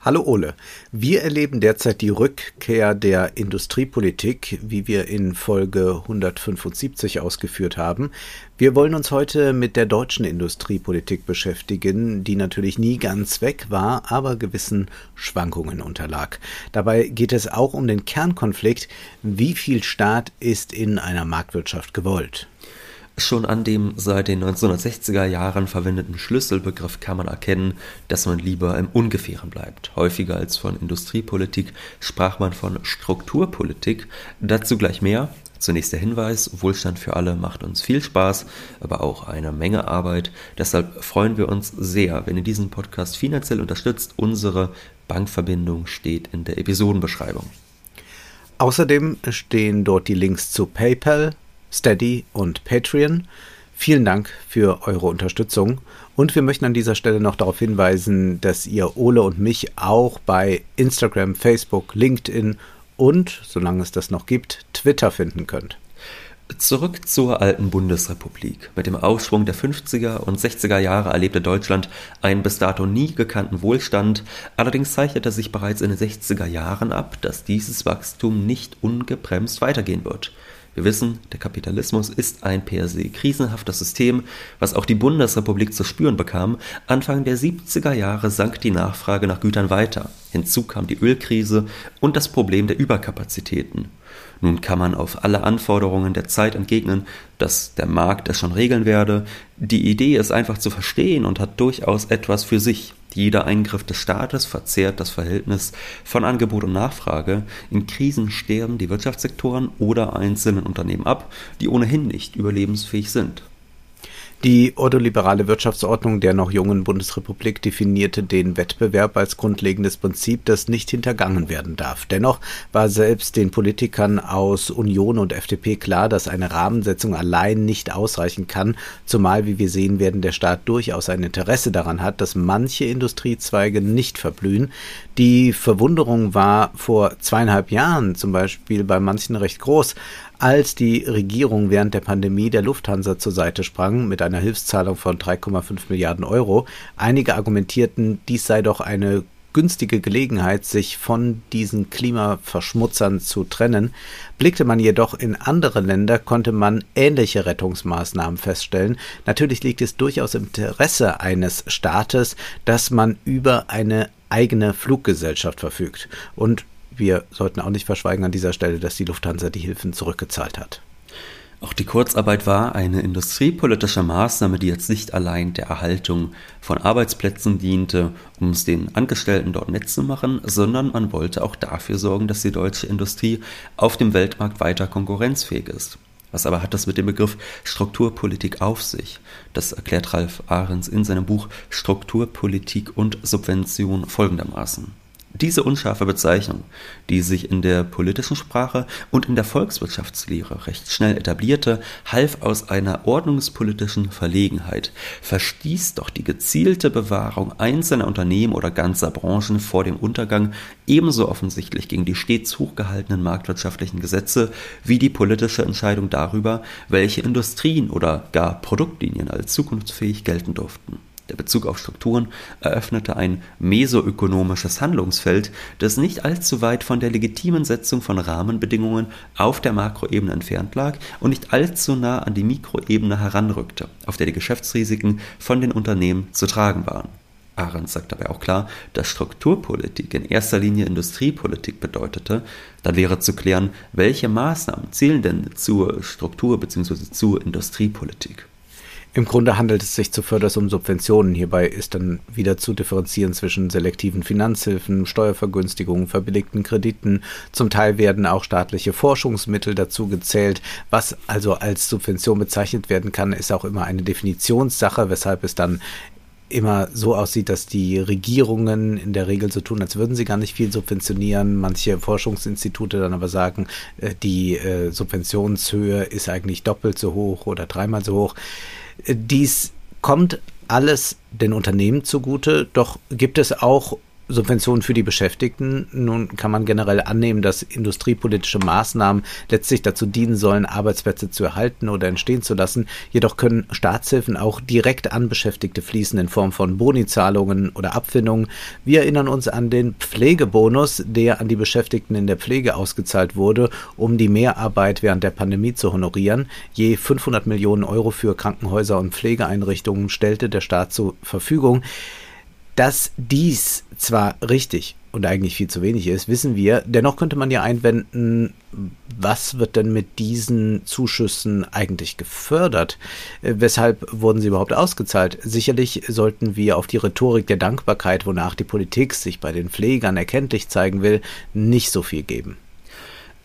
Hallo Ole. Wir erleben derzeit die Rückkehr der Industriepolitik, wie wir in Folge 175 ausgeführt haben. Wir wollen uns heute mit der deutschen Industriepolitik beschäftigen, die natürlich nie ganz weg war, aber gewissen Schwankungen unterlag. Dabei geht es auch um den Kernkonflikt, wie viel Staat ist in einer Marktwirtschaft gewollt. Schon an dem seit den 1960er Jahren verwendeten Schlüsselbegriff kann man erkennen, dass man lieber im Ungefähren bleibt. Häufiger als von Industriepolitik sprach man von Strukturpolitik. Dazu gleich mehr. Zunächst der Hinweis, Wohlstand für alle macht uns viel Spaß, aber auch eine Menge Arbeit. Deshalb freuen wir uns sehr, wenn ihr diesen Podcast finanziell unterstützt. Unsere Bankverbindung steht in der Episodenbeschreibung. Außerdem stehen dort die Links zu PayPal, Steady und Patreon. Vielen Dank für eure Unterstützung. Und wir möchten an dieser Stelle noch darauf hinweisen, dass ihr Ole und mich auch bei Instagram, Facebook, LinkedIn und, solange es das noch gibt, Twitter finden könnt. Zurück zur alten Bundesrepublik. Mit dem Aufschwung der 50er und 60er Jahre erlebte Deutschland einen bis dato nie gekannten Wohlstand. Allerdings zeichnete sich bereits in den 60er Jahren ab, dass dieses Wachstum nicht ungebremst weitergehen wird. Wir wissen, der Kapitalismus ist ein per se krisenhaftes System, was auch die Bundesrepublik zu spüren bekam. Anfang der 70er Jahre sank die Nachfrage nach Gütern weiter. Hinzu kam die Ölkrise und das Problem der Überkapazitäten. Nun kann man auf alle Anforderungen der Zeit entgegnen, dass der Markt es schon regeln werde. Die Idee ist einfach zu verstehen und hat durchaus etwas für sich. Jeder Eingriff des Staates verzehrt das Verhältnis von Angebot und Nachfrage. In Krisen sterben die Wirtschaftssektoren oder einzelnen Unternehmen ab, die ohnehin nicht überlebensfähig sind. Die ordoliberale Wirtschaftsordnung der noch jungen Bundesrepublik definierte den Wettbewerb als grundlegendes Prinzip, das nicht hintergangen werden darf. Dennoch war selbst den Politikern aus Union und FDP klar, dass eine Rahmensetzung allein nicht ausreichen kann, zumal, wie wir sehen werden, der Staat durchaus ein Interesse daran hat, dass manche Industriezweige nicht verblühen. Die Verwunderung war vor zweieinhalb Jahren zum Beispiel bei manchen recht groß, als die Regierung während der Pandemie der Lufthansa zur Seite sprang mit einer Hilfszahlung von 3,5 Milliarden Euro. Einige argumentierten, dies sei doch eine günstige Gelegenheit, sich von diesen Klimaverschmutzern zu trennen. Blickte man jedoch in andere Länder, konnte man ähnliche Rettungsmaßnahmen feststellen. Natürlich liegt es durchaus im Interesse eines Staates, dass man über eine eigene Fluggesellschaft verfügt. Und wir sollten auch nicht verschweigen an dieser Stelle, dass die Lufthansa die Hilfen zurückgezahlt hat. Auch die Kurzarbeit war eine industriepolitische Maßnahme, die jetzt nicht allein der Erhaltung von Arbeitsplätzen diente, um es den Angestellten dort nett zu machen, sondern man wollte auch dafür sorgen, dass die deutsche Industrie auf dem Weltmarkt weiter konkurrenzfähig ist. Was aber hat das mit dem Begriff Strukturpolitik auf sich? Das erklärt Ralf Ahrens in seinem Buch Strukturpolitik und Subvention folgendermaßen. Diese unscharfe Bezeichnung, die sich in der politischen Sprache und in der Volkswirtschaftslehre recht schnell etablierte, half aus einer ordnungspolitischen Verlegenheit, verstieß doch die gezielte Bewahrung einzelner Unternehmen oder ganzer Branchen vor dem Untergang ebenso offensichtlich gegen die stets hochgehaltenen marktwirtschaftlichen Gesetze wie die politische Entscheidung darüber, welche Industrien oder gar Produktlinien als zukunftsfähig gelten durften. Der Bezug auf Strukturen eröffnete ein mesoökonomisches Handlungsfeld, das nicht allzu weit von der legitimen Setzung von Rahmenbedingungen auf der Makroebene entfernt lag und nicht allzu nah an die Mikroebene heranrückte, auf der die Geschäftsrisiken von den Unternehmen zu tragen waren. Arendt sagt dabei auch klar, dass Strukturpolitik in erster Linie Industriepolitik bedeutete, dann wäre zu klären, welche Maßnahmen zählen denn zur Struktur- bzw. zur Industriepolitik. Im Grunde handelt es sich zuvörderst um Subventionen. Hierbei ist dann wieder zu differenzieren zwischen selektiven Finanzhilfen, Steuervergünstigungen, verbilligten Krediten. Zum Teil werden auch staatliche Forschungsmittel dazu gezählt. Was also als Subvention bezeichnet werden kann, ist auch immer eine Definitionssache, weshalb es dann immer so aussieht, dass die Regierungen in der Regel so tun, als würden sie gar nicht viel subventionieren. Manche Forschungsinstitute dann aber sagen, äh, die äh, Subventionshöhe ist eigentlich doppelt so hoch oder dreimal so hoch. Dies kommt alles den Unternehmen zugute, doch gibt es auch Subventionen für die Beschäftigten. Nun kann man generell annehmen, dass industriepolitische Maßnahmen letztlich dazu dienen sollen, Arbeitsplätze zu erhalten oder entstehen zu lassen. Jedoch können Staatshilfen auch direkt an Beschäftigte fließen in Form von Bonizahlungen oder Abfindungen. Wir erinnern uns an den Pflegebonus, der an die Beschäftigten in der Pflege ausgezahlt wurde, um die Mehrarbeit während der Pandemie zu honorieren. Je 500 Millionen Euro für Krankenhäuser und Pflegeeinrichtungen stellte der Staat zur Verfügung. Dass dies zwar richtig und eigentlich viel zu wenig ist, wissen wir. Dennoch könnte man ja einwenden, was wird denn mit diesen Zuschüssen eigentlich gefördert? Äh, weshalb wurden sie überhaupt ausgezahlt? Sicherlich sollten wir auf die Rhetorik der Dankbarkeit, wonach die Politik sich bei den Pflegern erkenntlich zeigen will, nicht so viel geben.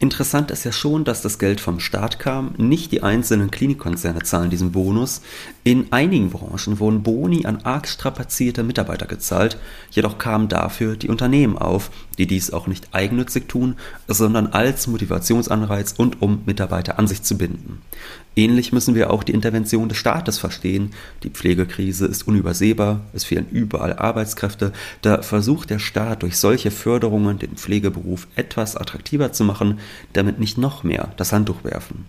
Interessant ist ja schon, dass das Geld vom Staat kam. Nicht die einzelnen Klinikkonzerne zahlen diesen Bonus. In einigen Branchen wurden Boni an arg strapazierte Mitarbeiter gezahlt, jedoch kamen dafür die Unternehmen auf, die dies auch nicht eigennützig tun, sondern als Motivationsanreiz und um Mitarbeiter an sich zu binden. Ähnlich müssen wir auch die Intervention des Staates verstehen. Die Pflegekrise ist unübersehbar, es fehlen überall Arbeitskräfte. Da versucht der Staat durch solche Förderungen den Pflegeberuf etwas attraktiver zu machen, damit nicht noch mehr das Handtuch werfen.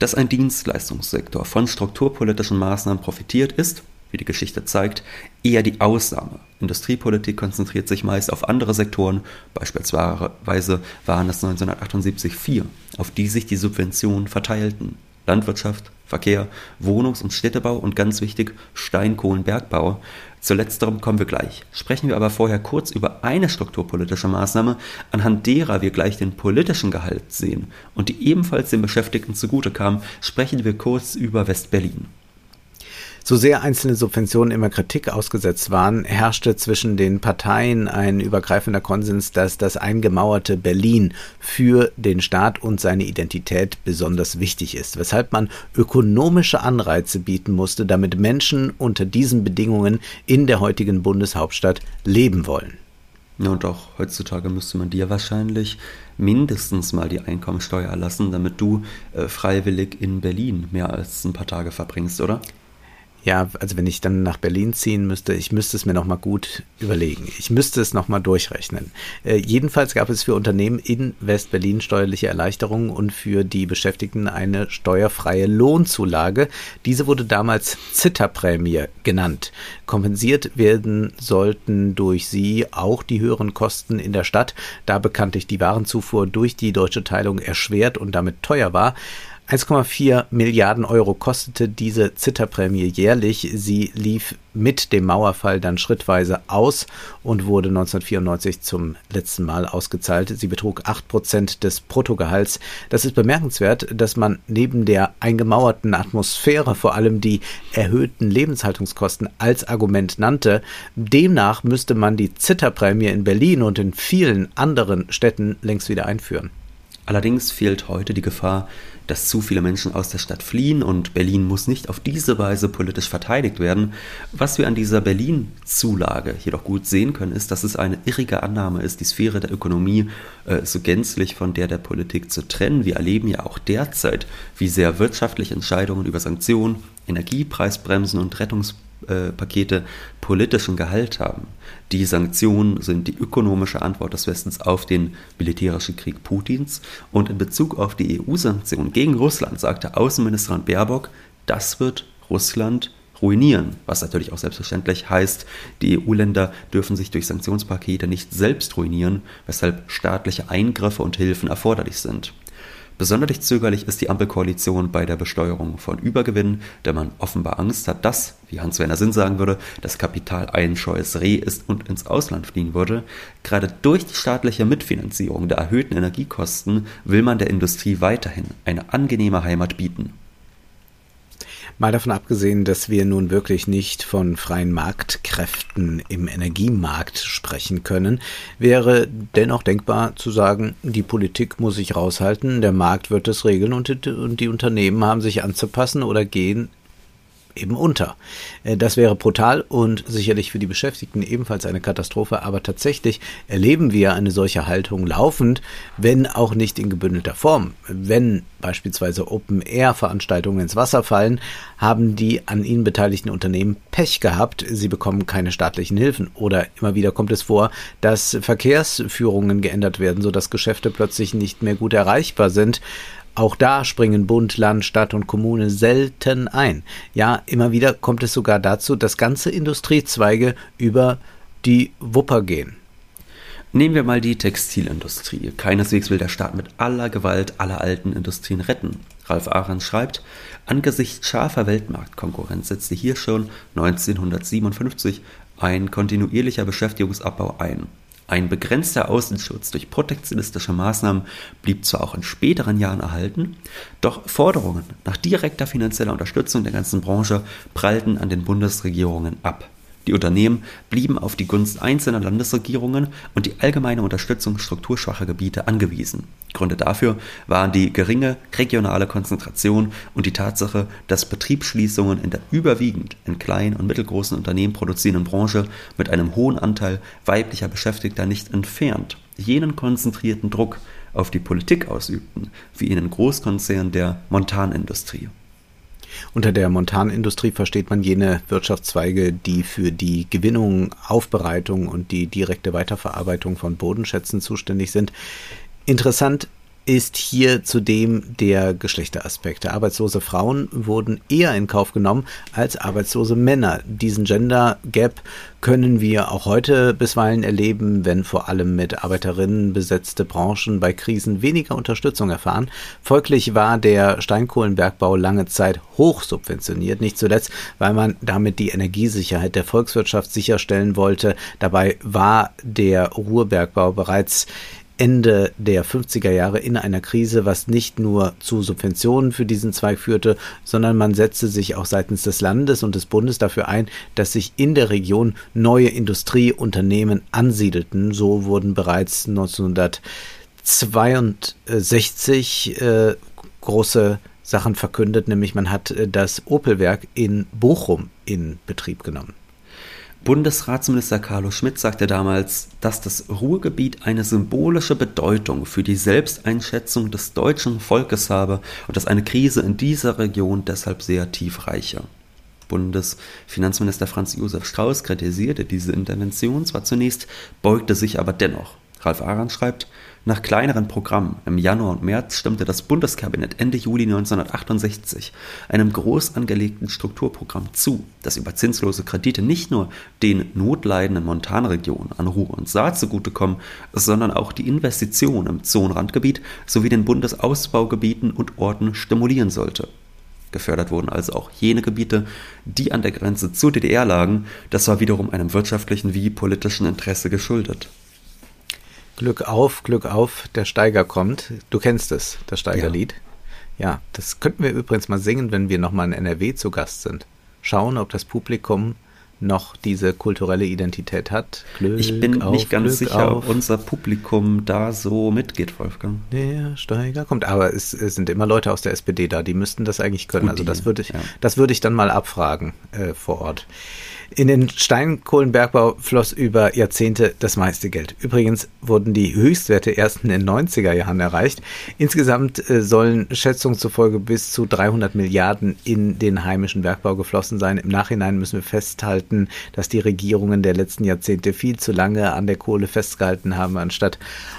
Dass ein Dienstleistungssektor von strukturpolitischen Maßnahmen profitiert, ist, wie die Geschichte zeigt, eher die Ausnahme. Industriepolitik konzentriert sich meist auf andere Sektoren, beispielsweise waren es 1978 vier, auf die sich die Subventionen verteilten. Landwirtschaft, Verkehr, Wohnungs- und Städtebau und ganz wichtig Steinkohlenbergbau. Zu letzterem kommen wir gleich. Sprechen wir aber vorher kurz über eine strukturpolitische Maßnahme, anhand derer wir gleich den politischen Gehalt sehen und die ebenfalls den Beschäftigten zugute kam, sprechen wir kurz über West-Berlin. So sehr einzelne Subventionen immer Kritik ausgesetzt waren, herrschte zwischen den Parteien ein übergreifender Konsens, dass das eingemauerte Berlin für den Staat und seine Identität besonders wichtig ist, weshalb man ökonomische Anreize bieten musste, damit Menschen unter diesen Bedingungen in der heutigen Bundeshauptstadt leben wollen. Ja, und auch heutzutage müsste man dir wahrscheinlich mindestens mal die Einkommensteuer erlassen, damit du äh, freiwillig in Berlin mehr als ein paar Tage verbringst, oder? Ja, also wenn ich dann nach Berlin ziehen müsste, ich müsste es mir nochmal gut überlegen. Ich müsste es nochmal durchrechnen. Äh, jedenfalls gab es für Unternehmen in West-Berlin steuerliche Erleichterungen und für die Beschäftigten eine steuerfreie Lohnzulage. Diese wurde damals Zitterprämie genannt. Kompensiert werden sollten durch sie auch die höheren Kosten in der Stadt, da bekanntlich die Warenzufuhr durch die deutsche Teilung erschwert und damit teuer war. 1,4 Milliarden Euro kostete diese Zitterprämie jährlich. Sie lief mit dem Mauerfall dann schrittweise aus und wurde 1994 zum letzten Mal ausgezahlt. Sie betrug 8 Prozent des Bruttogehalts. Das ist bemerkenswert, dass man neben der eingemauerten Atmosphäre vor allem die erhöhten Lebenshaltungskosten als Argument nannte. Demnach müsste man die Zitterprämie in Berlin und in vielen anderen Städten längst wieder einführen. Allerdings fehlt heute die Gefahr, dass zu viele Menschen aus der Stadt fliehen und Berlin muss nicht auf diese Weise politisch verteidigt werden. Was wir an dieser Berlin-Zulage jedoch gut sehen können, ist, dass es eine irrige Annahme ist, die Sphäre der Ökonomie äh, so gänzlich von der der Politik zu trennen. Wir erleben ja auch derzeit, wie sehr wirtschaftliche Entscheidungen über Sanktionen, Energiepreisbremsen und Rettungs äh, politischen Gehalt haben. Die Sanktionen sind die ökonomische Antwort des Westens auf den militärischen Krieg Putins. Und in Bezug auf die EU-Sanktionen gegen Russland sagte Außenministerin Baerbock, das wird Russland ruinieren, was natürlich auch selbstverständlich heißt, die EU-Länder dürfen sich durch Sanktionspakete nicht selbst ruinieren, weshalb staatliche Eingriffe und Hilfen erforderlich sind. Besonders zögerlich ist die Ampelkoalition bei der Besteuerung von Übergewinnen, da man offenbar Angst hat, dass, wie Hans-Werner Sinn sagen würde, das Kapital ein scheues Reh ist und ins Ausland fliehen würde. Gerade durch die staatliche Mitfinanzierung der erhöhten Energiekosten will man der Industrie weiterhin eine angenehme Heimat bieten. Mal davon abgesehen, dass wir nun wirklich nicht von freien Marktkräften im Energiemarkt sprechen können, wäre dennoch denkbar zu sagen, die Politik muss sich raushalten, der Markt wird es regeln und die Unternehmen haben sich anzupassen oder gehen eben unter. Äh, das wäre brutal und sicherlich für die Beschäftigten ebenfalls eine Katastrophe, aber tatsächlich erleben wir eine solche Haltung laufend, wenn auch nicht in gebündelter Form. Wenn beispielsweise Open-Air-Veranstaltungen ins Wasser fallen, haben die an ihnen beteiligten Unternehmen Pech gehabt, sie bekommen keine staatlichen Hilfen oder immer wieder kommt es vor, dass Verkehrsführungen geändert werden, sodass Geschäfte plötzlich nicht mehr gut erreichbar sind. Auch da springen Bund, Land, Stadt und Kommune selten ein. Ja, immer wieder kommt es sogar dazu, dass ganze Industriezweige über die Wupper gehen. Nehmen wir mal die Textilindustrie. Keineswegs will der Staat mit aller Gewalt alle alten Industrien retten. Ralf Ahrens schreibt, angesichts scharfer Weltmarktkonkurrenz setzte hier schon 1957 ein kontinuierlicher Beschäftigungsabbau ein. Ein begrenzter Außenschutz durch protektionistische Maßnahmen blieb zwar auch in späteren Jahren erhalten, doch Forderungen nach direkter finanzieller Unterstützung der ganzen Branche prallten an den Bundesregierungen ab. Die Unternehmen blieben auf die Gunst einzelner Landesregierungen und die allgemeine Unterstützung strukturschwacher Gebiete angewiesen. Gründe dafür waren die geringe regionale Konzentration und die Tatsache, dass Betriebsschließungen in der überwiegend in kleinen und mittelgroßen Unternehmen produzierenden Branche mit einem hohen Anteil weiblicher Beschäftigter nicht entfernt jenen konzentrierten Druck auf die Politik ausübten, wie in den Großkonzernen der Montanindustrie. Unter der Montanindustrie versteht man jene Wirtschaftszweige, die für die Gewinnung, Aufbereitung und die direkte Weiterverarbeitung von Bodenschätzen zuständig sind. Interessant ist hier zudem der Geschlechteraspekt. Arbeitslose Frauen wurden eher in Kauf genommen als arbeitslose Männer. Diesen Gender Gap können wir auch heute bisweilen erleben, wenn vor allem mit Arbeiterinnen besetzte Branchen bei Krisen weniger Unterstützung erfahren. Folglich war der Steinkohlenbergbau lange Zeit hoch subventioniert, nicht zuletzt, weil man damit die Energiesicherheit der Volkswirtschaft sicherstellen wollte. Dabei war der Ruhrbergbau bereits Ende der 50er Jahre in einer Krise, was nicht nur zu Subventionen für diesen Zweig führte, sondern man setzte sich auch seitens des Landes und des Bundes dafür ein, dass sich in der Region neue Industrieunternehmen ansiedelten. So wurden bereits 1962 äh, große Sachen verkündet, nämlich man hat äh, das Opelwerk in Bochum in Betrieb genommen. Bundesratsminister Carlo Schmidt sagte damals, dass das Ruhrgebiet eine symbolische Bedeutung für die Selbsteinschätzung des deutschen Volkes habe und dass eine Krise in dieser Region deshalb sehr tief reiche. Bundesfinanzminister Franz Josef Strauß kritisierte diese Intervention zwar zunächst, beugte sich aber dennoch. Ralf Aran schreibt, nach kleineren Programmen im Januar und März stimmte das Bundeskabinett Ende Juli 1968 einem groß angelegten Strukturprogramm zu, das über zinslose Kredite nicht nur den notleidenden Montanregionen an Ruhr und Saar zugutekommen, sondern auch die Investitionen im Zonenrandgebiet sowie den Bundesausbaugebieten und Orten stimulieren sollte. Gefördert wurden also auch jene Gebiete, die an der Grenze zur DDR lagen, das war wiederum einem wirtschaftlichen wie politischen Interesse geschuldet. Glück auf, Glück auf, der Steiger kommt. Du kennst es, das Steigerlied. Ja. ja, das könnten wir übrigens mal singen, wenn wir nochmal in NRW zu Gast sind. Schauen, ob das Publikum noch diese kulturelle Identität hat. Glück ich bin auf, nicht ganz Glück sicher, auf. ob unser Publikum da so mitgeht, Wolfgang. Der Steiger kommt, aber es, es, sind immer Leute aus der SPD da, die müssten das eigentlich können. Gut, also das würde ich, ja. das würde ich dann mal abfragen äh, vor Ort. In den Steinkohlenbergbau floss über Jahrzehnte das meiste Geld. Übrigens wurden die Höchstwerte erst in den 90er Jahren erreicht. Insgesamt äh, sollen Schätzungen zufolge bis zu 300 Milliarden in den heimischen Bergbau geflossen sein. Im Nachhinein müssen wir festhalten, dass die Regierungen der letzten Jahrzehnte viel zu lange an der Kohle festgehalten haben, anstatt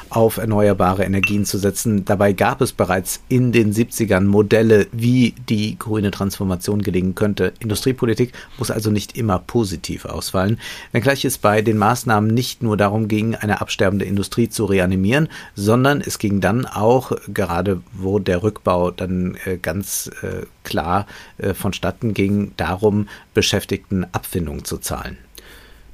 auf erneuerbare Energien zu setzen. Dabei gab es bereits in den 70ern Modelle, wie die grüne Transformation gelingen könnte. Industriepolitik muss also nicht immer positiv ausfallen, wenngleich es bei den Maßnahmen nicht nur darum ging, eine absterbende Industrie zu reanimieren, sondern es ging dann auch, gerade wo der Rückbau dann äh, ganz äh, klar äh, vonstatten ging, darum, Beschäftigten Abfindungen zu zahlen.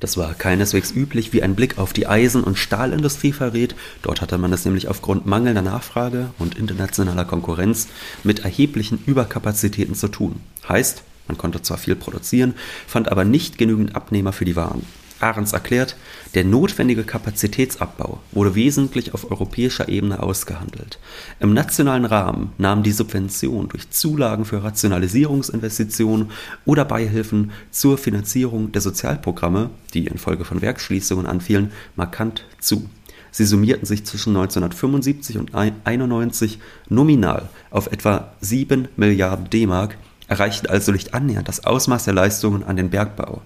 Das war keineswegs üblich, wie ein Blick auf die Eisen- und Stahlindustrie verrät. Dort hatte man es nämlich aufgrund mangelnder Nachfrage und internationaler Konkurrenz mit erheblichen Überkapazitäten zu tun. Heißt, man konnte zwar viel produzieren, fand aber nicht genügend Abnehmer für die Waren. Ahrens erklärt, der notwendige Kapazitätsabbau wurde wesentlich auf europäischer Ebene ausgehandelt. Im nationalen Rahmen nahm die Subvention durch Zulagen für Rationalisierungsinvestitionen oder Beihilfen zur Finanzierung der Sozialprogramme, die infolge von Werksschließungen anfielen, markant zu. Sie summierten sich zwischen 1975 und 1991 nominal auf etwa 7 Milliarden D-Mark, erreichten also nicht annähernd das Ausmaß der Leistungen an den Bergbau.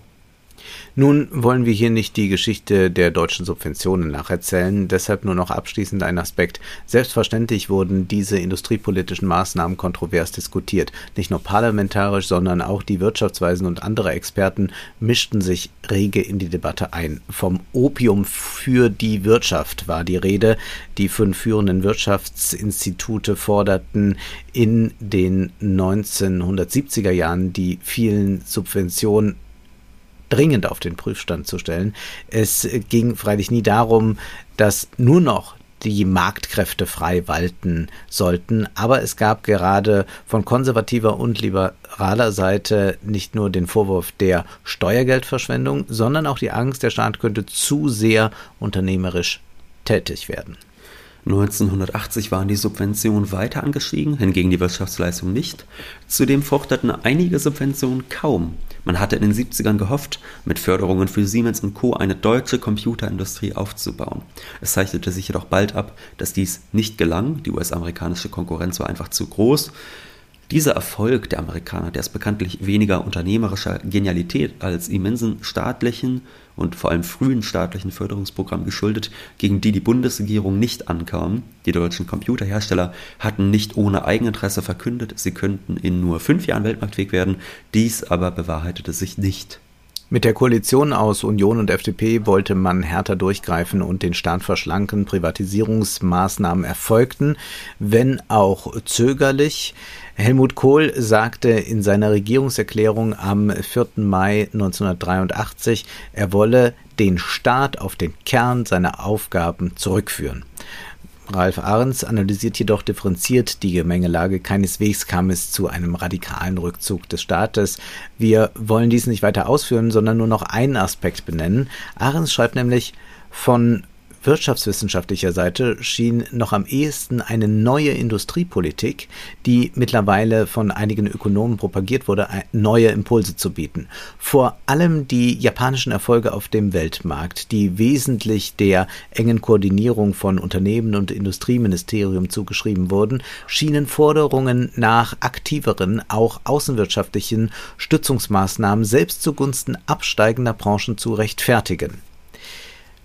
Nun wollen wir hier nicht die Geschichte der deutschen Subventionen nacherzählen, deshalb nur noch abschließend ein Aspekt. Selbstverständlich wurden diese industriepolitischen Maßnahmen kontrovers diskutiert. Nicht nur parlamentarisch, sondern auch die Wirtschaftsweisen und andere Experten mischten sich rege in die Debatte ein. Vom Opium für die Wirtschaft war die Rede. Die fünf führenden Wirtschaftsinstitute forderten in den 1970er Jahren die vielen Subventionen dringend auf den Prüfstand zu stellen. Es ging freilich nie darum, dass nur noch die Marktkräfte frei walten sollten. Aber es gab gerade von konservativer und liberaler Seite nicht nur den Vorwurf der Steuergeldverschwendung, sondern auch die Angst, der Staat könnte zu sehr unternehmerisch tätig werden. 1980 waren die Subventionen weiter angestiegen, hingegen die Wirtschaftsleistung nicht. Zudem forderten einige Subventionen kaum. Man hatte in den 70ern gehofft, mit Förderungen für Siemens und Co. eine deutsche Computerindustrie aufzubauen. Es zeichnete sich jedoch bald ab, dass dies nicht gelang, die US-amerikanische Konkurrenz war einfach zu groß. Dieser Erfolg der Amerikaner, der ist bekanntlich weniger unternehmerischer Genialität als immensen staatlichen und vor allem frühen staatlichen Förderungsprogrammen geschuldet, gegen die die Bundesregierung nicht ankam. Die deutschen Computerhersteller hatten nicht ohne Eigeninteresse verkündet, sie könnten in nur fünf Jahren weltmarktfähig werden, dies aber bewahrheitete sich nicht. Mit der Koalition aus Union und FDP wollte man härter durchgreifen und den Staat verschlanken. Privatisierungsmaßnahmen erfolgten, wenn auch zögerlich. Helmut Kohl sagte in seiner Regierungserklärung am 4. Mai 1983, er wolle den Staat auf den Kern seiner Aufgaben zurückführen. Ralf Ahrens analysiert jedoch differenziert die Gemengelage. Keineswegs kam es zu einem radikalen Rückzug des Staates. Wir wollen dies nicht weiter ausführen, sondern nur noch einen Aspekt benennen. Ahrens schreibt nämlich von wirtschaftswissenschaftlicher Seite schien noch am ehesten eine neue Industriepolitik, die mittlerweile von einigen Ökonomen propagiert wurde, neue Impulse zu bieten. Vor allem die japanischen Erfolge auf dem Weltmarkt, die wesentlich der engen Koordinierung von Unternehmen und Industrieministerium zugeschrieben wurden, schienen Forderungen nach aktiveren, auch außenwirtschaftlichen Stützungsmaßnahmen selbst zugunsten absteigender Branchen zu rechtfertigen.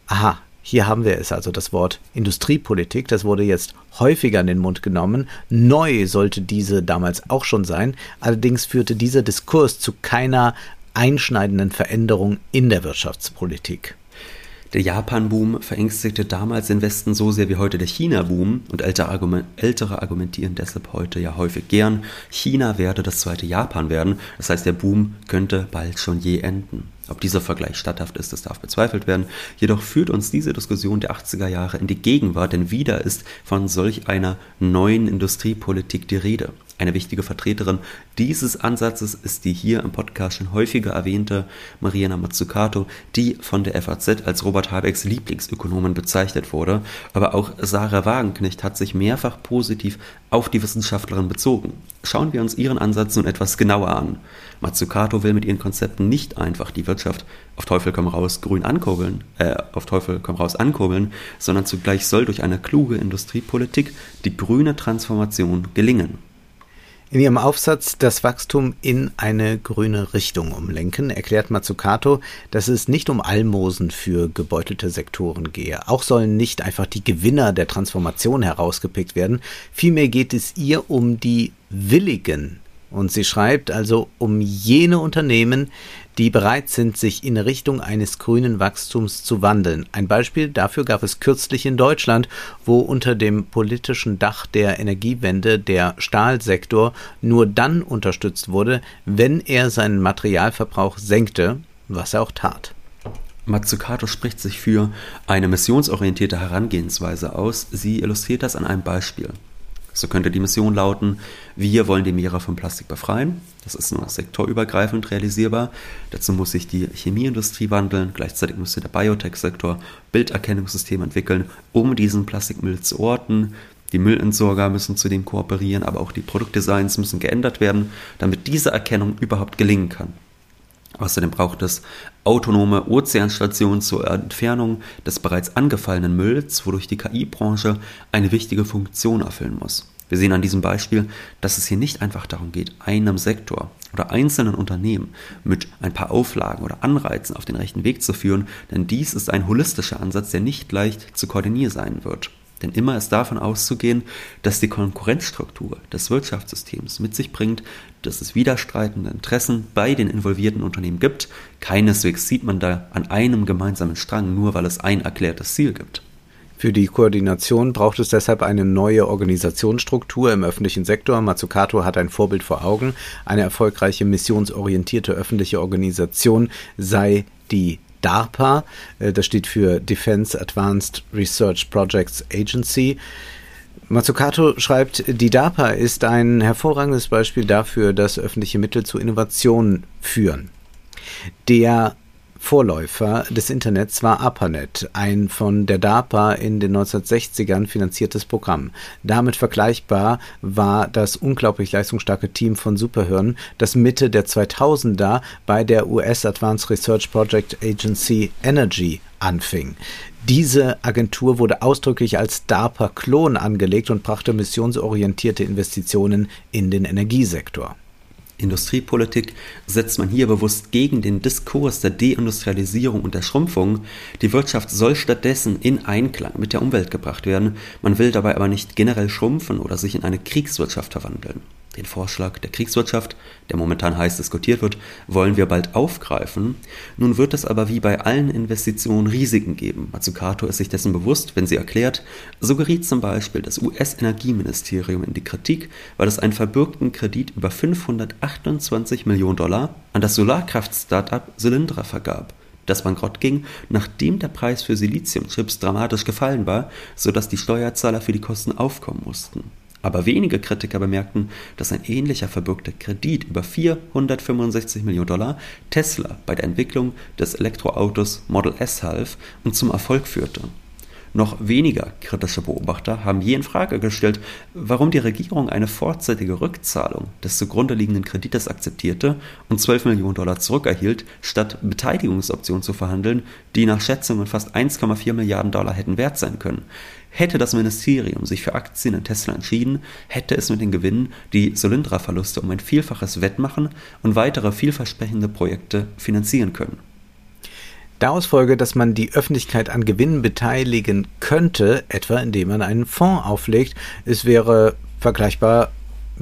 Aha, hier haben wir es also, das Wort Industriepolitik, das wurde jetzt häufiger in den Mund genommen. Neu sollte diese damals auch schon sein, allerdings führte dieser Diskurs zu keiner einschneidenden Veränderung in der Wirtschaftspolitik. Der Japan-Boom verängstigte damals den Westen so sehr wie heute der China-Boom und ältere, Argument, ältere argumentieren deshalb heute ja häufig gern, China werde das zweite Japan werden, das heißt der Boom könnte bald schon je enden. Ob dieser Vergleich statthaft ist, das darf bezweifelt werden. Jedoch führt uns diese Diskussion der 80er Jahre in die Gegenwart, denn wieder ist von solch einer neuen Industriepolitik die Rede. Eine wichtige Vertreterin dieses Ansatzes ist die hier im Podcast schon häufiger erwähnte Mariana Mazzucato, die von der FAZ als Robert Habecks Lieblingsökonomin bezeichnet wurde. Aber auch Sarah Wagenknecht hat sich mehrfach positiv auf die Wissenschaftlerin bezogen. Schauen wir uns ihren Ansatz nun etwas genauer an. Mazzucato will mit ihren Konzepten nicht einfach die Wirtschaft auf Teufel komm raus grün ankurbeln, äh, auf Teufel komm raus ankurbeln, sondern zugleich soll durch eine kluge Industriepolitik die grüne Transformation gelingen. In ihrem Aufsatz Das Wachstum in eine grüne Richtung umlenken erklärt Mazzucato, dass es nicht um Almosen für gebeutelte Sektoren gehe. Auch sollen nicht einfach die Gewinner der Transformation herausgepickt werden. Vielmehr geht es ihr um die Willigen und sie schreibt also um jene Unternehmen, die bereit sind, sich in Richtung eines grünen Wachstums zu wandeln. Ein Beispiel dafür gab es kürzlich in Deutschland, wo unter dem politischen Dach der Energiewende der Stahlsektor nur dann unterstützt wurde, wenn er seinen Materialverbrauch senkte, was er auch tat. Mazzucato spricht sich für eine missionsorientierte Herangehensweise aus. Sie illustriert das an einem Beispiel. So könnte die Mission lauten, wir wollen die Meere von Plastik befreien. Das ist nur sektorübergreifend realisierbar. Dazu muss sich die Chemieindustrie wandeln. Gleichzeitig müsste der Biotech-Sektor Bilderkennungssysteme entwickeln, um diesen Plastikmüll zu orten. Die Müllentsorger müssen zudem kooperieren, aber auch die Produktdesigns müssen geändert werden, damit diese Erkennung überhaupt gelingen kann. Außerdem braucht es autonome Ozeanstationen zur Entfernung des bereits angefallenen Mülls, wodurch die KI-Branche eine wichtige Funktion erfüllen muss. Wir sehen an diesem Beispiel, dass es hier nicht einfach darum geht, einem Sektor oder einzelnen Unternehmen mit ein paar Auflagen oder Anreizen auf den rechten Weg zu führen, denn dies ist ein holistischer Ansatz, der nicht leicht zu koordinieren sein wird. Denn immer ist davon auszugehen, dass die Konkurrenzstruktur des Wirtschaftssystems mit sich bringt, dass es widerstreitende Interessen bei den involvierten Unternehmen gibt. Keineswegs sieht man da an einem gemeinsamen Strang, nur weil es ein erklärtes Ziel gibt. Für die Koordination braucht es deshalb eine neue Organisationsstruktur im öffentlichen Sektor. Mazzucato hat ein Vorbild vor Augen. Eine erfolgreiche missionsorientierte öffentliche Organisation sei die DARPA, äh, das steht für Defense Advanced Research Projects Agency. Mazzucato schreibt, die DARPA ist ein hervorragendes Beispiel dafür, dass öffentliche Mittel zu Innovationen führen. Der Vorläufer des Internets war ARPANET, ein von der DARPA in den 1960ern finanziertes Programm. Damit vergleichbar war das unglaublich leistungsstarke Team von Superhirn, das Mitte der 2000er bei der US Advanced Research Project Agency Energy anfing. Diese Agentur wurde ausdrücklich als DARPA-Klon angelegt und brachte missionsorientierte Investitionen in den Energiesektor. Industriepolitik setzt man hier bewusst gegen den Diskurs der Deindustrialisierung und der Schrumpfung. Die Wirtschaft soll stattdessen in Einklang mit der Umwelt gebracht werden. Man will dabei aber nicht generell schrumpfen oder sich in eine Kriegswirtschaft verwandeln. Den Vorschlag der Kriegswirtschaft, der momentan heiß diskutiert wird, wollen wir bald aufgreifen. Nun wird es aber wie bei allen Investitionen Risiken geben. Mazzucato ist sich dessen bewusst, wenn sie erklärt, so geriet zum Beispiel das US-Energieministerium in die Kritik, weil es einen verbürgten Kredit über 528 Millionen Dollar an das Solarkraft-Startup Cylindra vergab das bankrott ging, nachdem der Preis für Siliziumchips dramatisch gefallen war, sodass die Steuerzahler für die Kosten aufkommen mussten. Aber wenige Kritiker bemerkten, dass ein ähnlicher verbürgter Kredit über 465 Millionen Dollar Tesla bei der Entwicklung des Elektroautos Model S half und zum Erfolg führte. Noch weniger kritische Beobachter haben je in Frage gestellt, warum die Regierung eine vorzeitige Rückzahlung des zugrunde liegenden Kredites akzeptierte und 12 Millionen Dollar zurückerhielt, statt Beteiligungsoptionen zu verhandeln, die nach Schätzungen fast 1,4 Milliarden Dollar hätten wert sein können. Hätte das Ministerium sich für Aktien in Tesla entschieden, hätte es mit den Gewinnen die Solyndra-Verluste um ein Vielfaches wettmachen und weitere vielversprechende Projekte finanzieren können. Daraus folge, dass man die Öffentlichkeit an Gewinnen beteiligen könnte, etwa indem man einen Fonds auflegt. Es wäre vergleichbar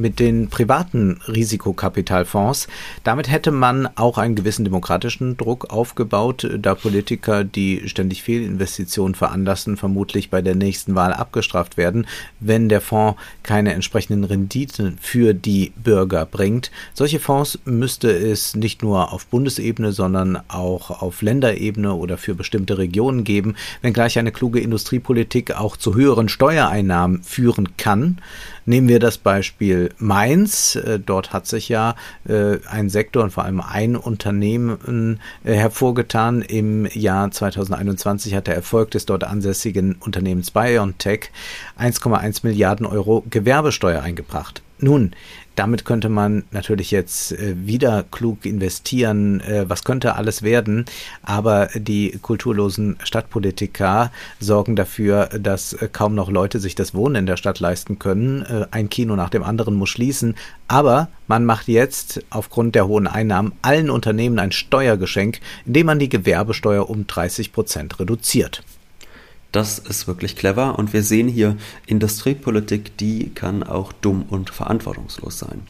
mit den privaten Risikokapitalfonds. Damit hätte man auch einen gewissen demokratischen Druck aufgebaut, da Politiker, die ständig Fehlinvestitionen veranlassen, vermutlich bei der nächsten Wahl abgestraft werden, wenn der Fonds keine entsprechenden Renditen für die Bürger bringt. Solche Fonds müsste es nicht nur auf Bundesebene, sondern auch auf Länderebene oder für bestimmte Regionen geben, wenngleich eine kluge Industriepolitik auch zu höheren Steuereinnahmen führen kann. Nehmen wir das Beispiel Mainz. Äh, dort hat sich ja äh, ein Sektor und vor allem ein Unternehmen äh, hervorgetan. Im Jahr 2021 hat der Erfolg des dort ansässigen Unternehmens BioNTech 1,1 Milliarden Euro Gewerbesteuer eingebracht. Nun, damit könnte man natürlich jetzt äh, wieder klug investieren, äh, was könnte alles werden, aber die kulturlosen Stadtpolitiker sorgen dafür, dass äh, kaum noch Leute sich das Wohnen in der Stadt leisten können. Ein Kino nach dem anderen muss schließen, aber man macht jetzt aufgrund der hohen Einnahmen allen Unternehmen ein Steuergeschenk, indem man die Gewerbesteuer um 30 Prozent reduziert. Das ist wirklich clever und wir sehen hier, Industriepolitik, die kann auch dumm und verantwortungslos sein.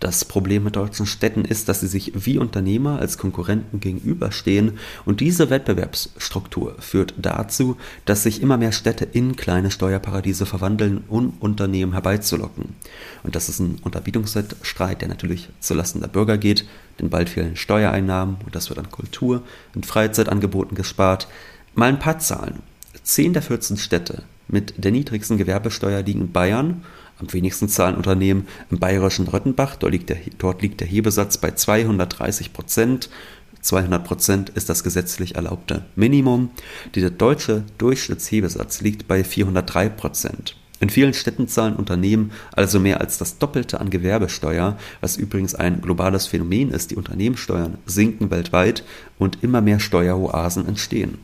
Das Problem mit deutschen Städten ist, dass sie sich wie Unternehmer als Konkurrenten gegenüberstehen und diese Wettbewerbsstruktur führt dazu, dass sich immer mehr Städte in kleine Steuerparadiese verwandeln, um Unternehmen herbeizulocken. Und das ist ein Unterbietungsstreit, der natürlich zulasten der Bürger geht, denn bald fehlen Steuereinnahmen und das wird an Kultur und Freizeitangeboten gespart. Mal ein paar Zahlen. Zehn der 14 Städte mit der niedrigsten Gewerbesteuer liegen in Bayern, Am wenigsten zahlen Unternehmen im bayerischen Röttenbach, dort liegt der, dort liegt der Hebesatz bei 230 Prozent. 200 Prozent ist das gesetzlich erlaubte Minimum. Der deutsche Durchschnittshebesatz liegt bei 403 Prozent. In vielen Städten zahlen Unternehmen also mehr als das Doppelte an Gewerbesteuer, was übrigens ein globales Phänomen ist. Die Unternehmenssteuern sinken weltweit und immer mehr Steueroasen entstehen.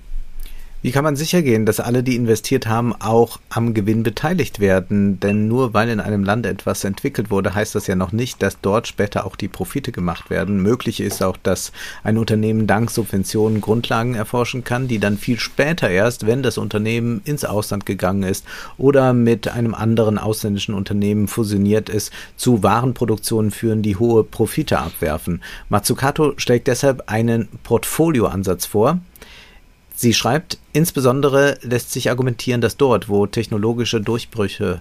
Wie kann man sicher gehen, dass alle, die investiert haben, auch am Gewinn beteiligt werden? Denn nur weil in einem Land etwas entwickelt wurde, heißt das ja noch nicht, dass dort später auch die Profite gemacht werden. Möglich ist auch, dass ein Unternehmen dank Subventionen Grundlagen erforschen kann, die dann viel später erst, wenn das Unternehmen ins Ausland gegangen ist oder mit einem anderen ausländischen Unternehmen fusioniert ist, zu Warenproduktionen führen, die hohe Profite abwerfen. Matsukato schlägt deshalb einen Portfolioansatz vor, Sie schreibt, insbesondere lässt sich argumentieren, dass dort, wo technologische Durchbrüche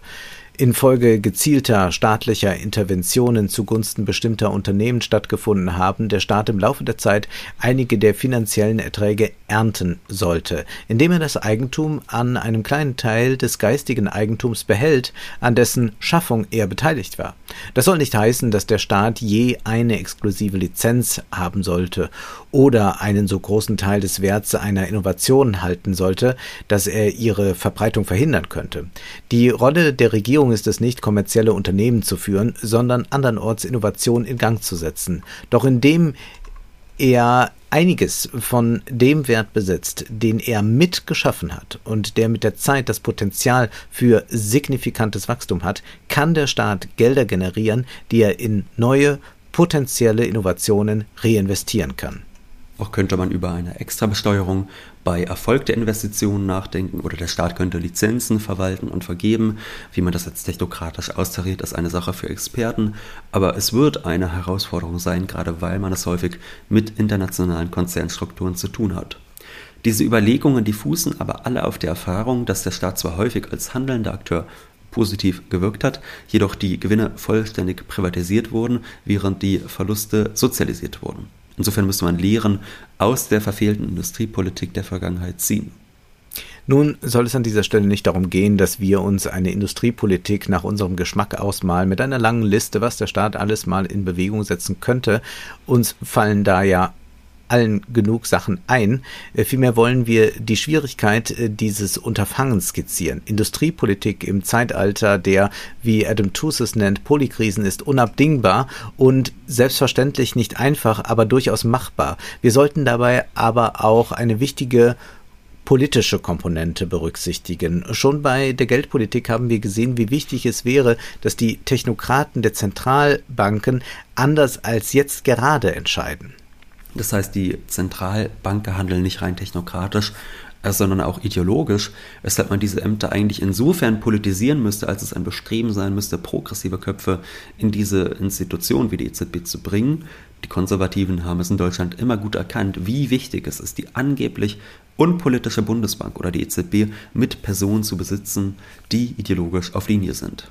infolge gezielter staatlicher Interventionen zugunsten bestimmter Unternehmen stattgefunden haben, der Staat im Laufe der Zeit einige der finanziellen Erträge ernten sollte, indem er das Eigentum an einem kleinen Teil des geistigen Eigentums behält, an dessen Schaffung er beteiligt war. Das soll nicht heißen, dass der Staat je eine exklusive Lizenz haben sollte oder einen so großen Teil des Werts einer Innovation halten sollte, dass er ihre Verbreitung verhindern könnte. Die Rolle der Regierung Regierung ist es nicht, kommerzielle Unternehmen zu führen, sondern andernorts Innovation in Gang zu setzen. Doch indem er einiges von dem Wert besitzt, den er mitgeschaffen hat und der mit der Zeit das Potenzial für signifikantes Wachstum hat, kann der Staat Gelder generieren, die er in neue potenzielle Innovationen reinvestieren kann. Auch könnte man über eine Extrabesteuerung bei Erfolg der Investitionen nachdenken oder der Staat könnte Lizenzen verwalten und vergeben. Wie man das jetzt technokratisch austariert, ist eine Sache für Experten, aber es wird eine Herausforderung sein, gerade weil man es häufig mit internationalen Konzernstrukturen zu tun hat. Diese Überlegungen, die fußen aber alle auf der Erfahrung, dass der Staat zwar häufig als handelnder Akteur positiv gewirkt hat, jedoch die Gewinne vollständig privatisiert wurden, während die Verluste sozialisiert wurden. Insofern müsste man Lehren aus der verfehlten Industriepolitik der Vergangenheit ziehen. Nun soll es an dieser Stelle nicht darum gehen, dass wir uns eine Industriepolitik nach unserem Geschmack ausmalen mit einer langen Liste, was der Staat alles mal in Bewegung setzen könnte. Uns fallen da ja allen genug Sachen ein. Äh, vielmehr wollen wir die Schwierigkeit äh, dieses Unterfangens skizzieren. Industriepolitik im Zeitalter der, wie Adam Tooze es nennt, Polykrisen ist unabdingbar und selbstverständlich nicht einfach, aber durchaus machbar. Wir sollten dabei aber auch eine wichtige politische Komponente berücksichtigen. Schon bei der Geldpolitik haben wir gesehen, wie wichtig es wäre, dass die Technokraten der Zentralbanken anders als jetzt gerade entscheiden. Das heißt, die Zentralbanken handeln nicht rein technokratisch, äh, sondern auch ideologisch, weshalb man diese Ämter eigentlich insofern politisieren müsste, als es ein Bestreben sein müsste, progressive Köpfe in diese Institution wie die EZB zu bringen. Die Konservativen haben es in Deutschland immer gut erkannt, wie wichtig es ist, die angeblich unpolitische Bundesbank oder die EZB mit Personen zu besitzen, die ideologisch auf Linie sind.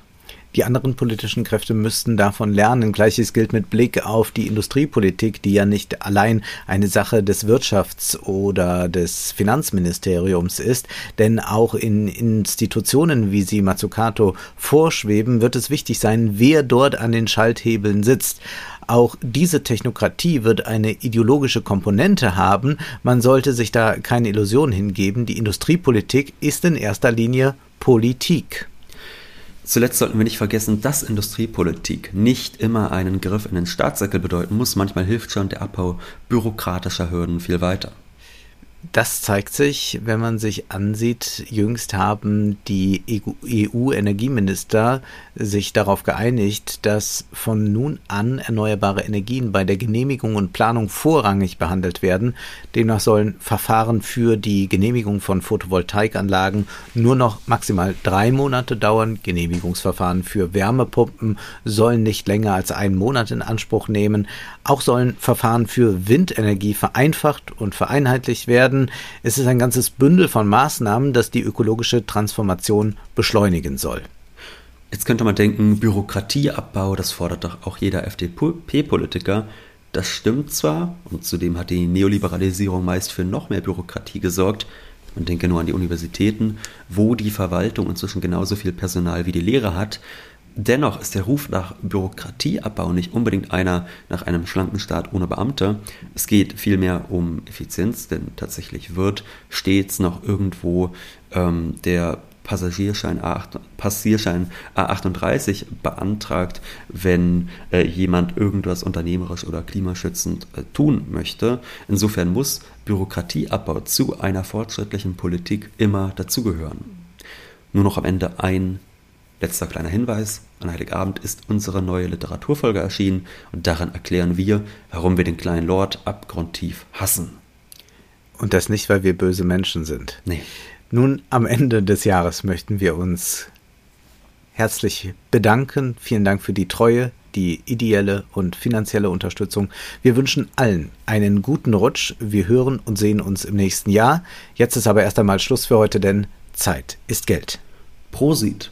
Die anderen politischen Kräfte müssten davon lernen. Gleiches gilt mit Blick auf die Industriepolitik, die ja nicht allein eine Sache des Wirtschafts- oder des Finanzministeriums ist, denn auch in Institutionen, wie sie Mazzucato vorschweben, wird es wichtig sein, wer dort an den Schalthebeln sitzt. Auch diese Technokratie wird eine ideologische Komponente haben. Man sollte sich da keine Illusion hingeben. Die Industriepolitik ist in erster Linie Politik. Zuletzt sollten wir nicht vergessen, dass Industriepolitik nicht immer einen Griff in den Staatssäckel bedeuten muss. Manchmal hilft schon der Abbau bürokratischer Hürden viel weiter. Das zeigt sich, wenn man sich ansieht, jüngst haben die EU-Energieminister sich darauf geeinigt, dass von nun an erneuerbare Energien bei der Genehmigung und Planung vorrangig behandelt werden. Demnach sollen Verfahren für die Genehmigung von Photovoltaikanlagen nur noch maximal drei Monate dauern. Genehmigungsverfahren für Wärmepumpen sollen nicht länger als einen Monat in Anspruch nehmen. Auch sollen Verfahren für Windenergie vereinfacht und vereinheitlicht werden. Es ist ein ganzes Bündel von Maßnahmen, das die ökologische Transformation beschleunigen soll. Jetzt könnte man denken, Bürokratieabbau, das fordert doch auch jeder FDP-Politiker. Das stimmt zwar, und zudem hat die Neoliberalisierung meist für noch mehr Bürokratie gesorgt. Man denke nur an die Universitäten, wo die Verwaltung inzwischen genauso viel Personal wie die Lehre hat. Dennoch ist der Ruf nach Bürokratieabbau nicht unbedingt einer nach einem schlanken Staat ohne Beamte. Es geht vielmehr um Effizienz, denn tatsächlich wird stets noch irgendwo ähm, der Passagierschein, A8, Passierschein A38 beantragt, wenn äh, jemand irgendwas unternehmerisch oder klimaschützend äh, tun möchte. Insofern muss Bürokratieabbau zu einer fortschrittlichen Politik immer dazugehören. Nur noch am Ende ein Letzter kleiner Hinweis, an Heiligabend ist unsere neue Literaturfolge erschienen und darin erklären wir, warum wir den kleinen Lord abgrundtief hassen. Und das nicht, weil wir böse Menschen sind. Nee. Nun, am Ende des Jahres möchten wir uns herzlich bedanken. Vielen Dank für die Treue, die ideelle und finanzielle Unterstützung. Wir wünschen allen einen guten Rutsch. Wir hören und sehen uns im nächsten Jahr. Jetzt ist aber erst einmal Schluss für heute, denn Zeit ist Geld. Prosit